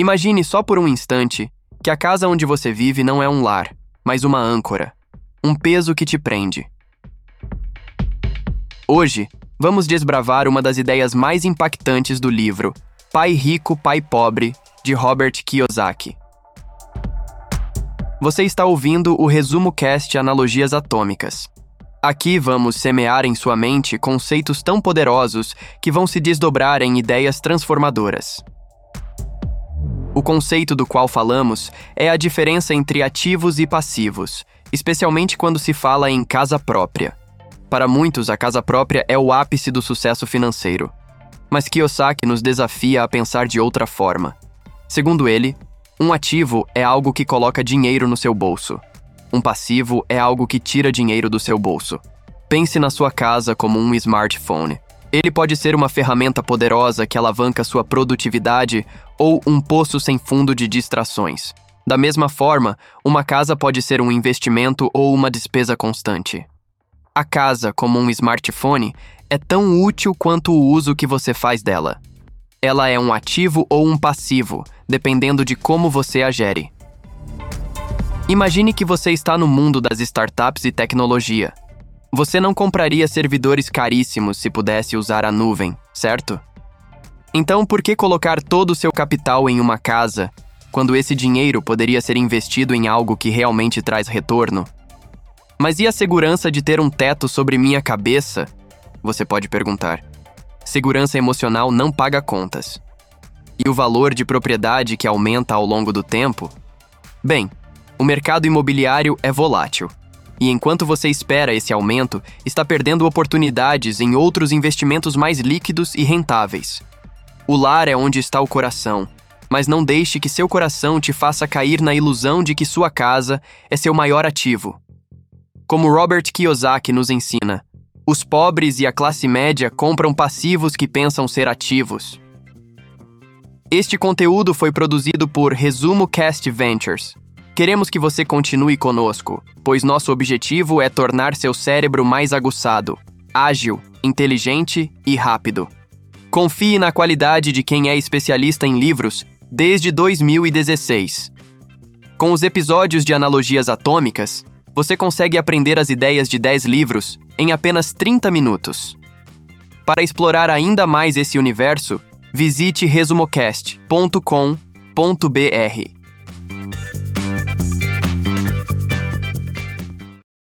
Imagine só por um instante que a casa onde você vive não é um lar, mas uma âncora, um peso que te prende. Hoje, vamos desbravar uma das ideias mais impactantes do livro Pai Rico, Pai Pobre, de Robert Kiyosaki. Você está ouvindo o resumo cast Analogias Atômicas. Aqui vamos semear em sua mente conceitos tão poderosos que vão se desdobrar em ideias transformadoras. O conceito do qual falamos é a diferença entre ativos e passivos, especialmente quando se fala em casa própria. Para muitos, a casa própria é o ápice do sucesso financeiro. Mas Kiyosaki nos desafia a pensar de outra forma. Segundo ele, um ativo é algo que coloca dinheiro no seu bolso. Um passivo é algo que tira dinheiro do seu bolso. Pense na sua casa como um smartphone. Ele pode ser uma ferramenta poderosa que alavanca sua produtividade ou um poço sem fundo de distrações. Da mesma forma, uma casa pode ser um investimento ou uma despesa constante. A casa, como um smartphone, é tão útil quanto o uso que você faz dela. Ela é um ativo ou um passivo, dependendo de como você a gere. Imagine que você está no mundo das startups e tecnologia. Você não compraria servidores caríssimos se pudesse usar a nuvem, certo? Então, por que colocar todo o seu capital em uma casa, quando esse dinheiro poderia ser investido em algo que realmente traz retorno? Mas e a segurança de ter um teto sobre minha cabeça? Você pode perguntar. Segurança emocional não paga contas. E o valor de propriedade que aumenta ao longo do tempo? Bem, o mercado imobiliário é volátil. E enquanto você espera esse aumento, está perdendo oportunidades em outros investimentos mais líquidos e rentáveis. O lar é onde está o coração, mas não deixe que seu coração te faça cair na ilusão de que sua casa é seu maior ativo. Como Robert Kiyosaki nos ensina, os pobres e a classe média compram passivos que pensam ser ativos. Este conteúdo foi produzido por Resumo Cast Ventures. Queremos que você continue conosco, pois nosso objetivo é tornar seu cérebro mais aguçado, ágil, inteligente e rápido. Confie na qualidade de quem é especialista em livros desde 2016. Com os episódios de analogias atômicas, você consegue aprender as ideias de 10 livros em apenas 30 minutos. Para explorar ainda mais esse universo, visite resumocast.com.br.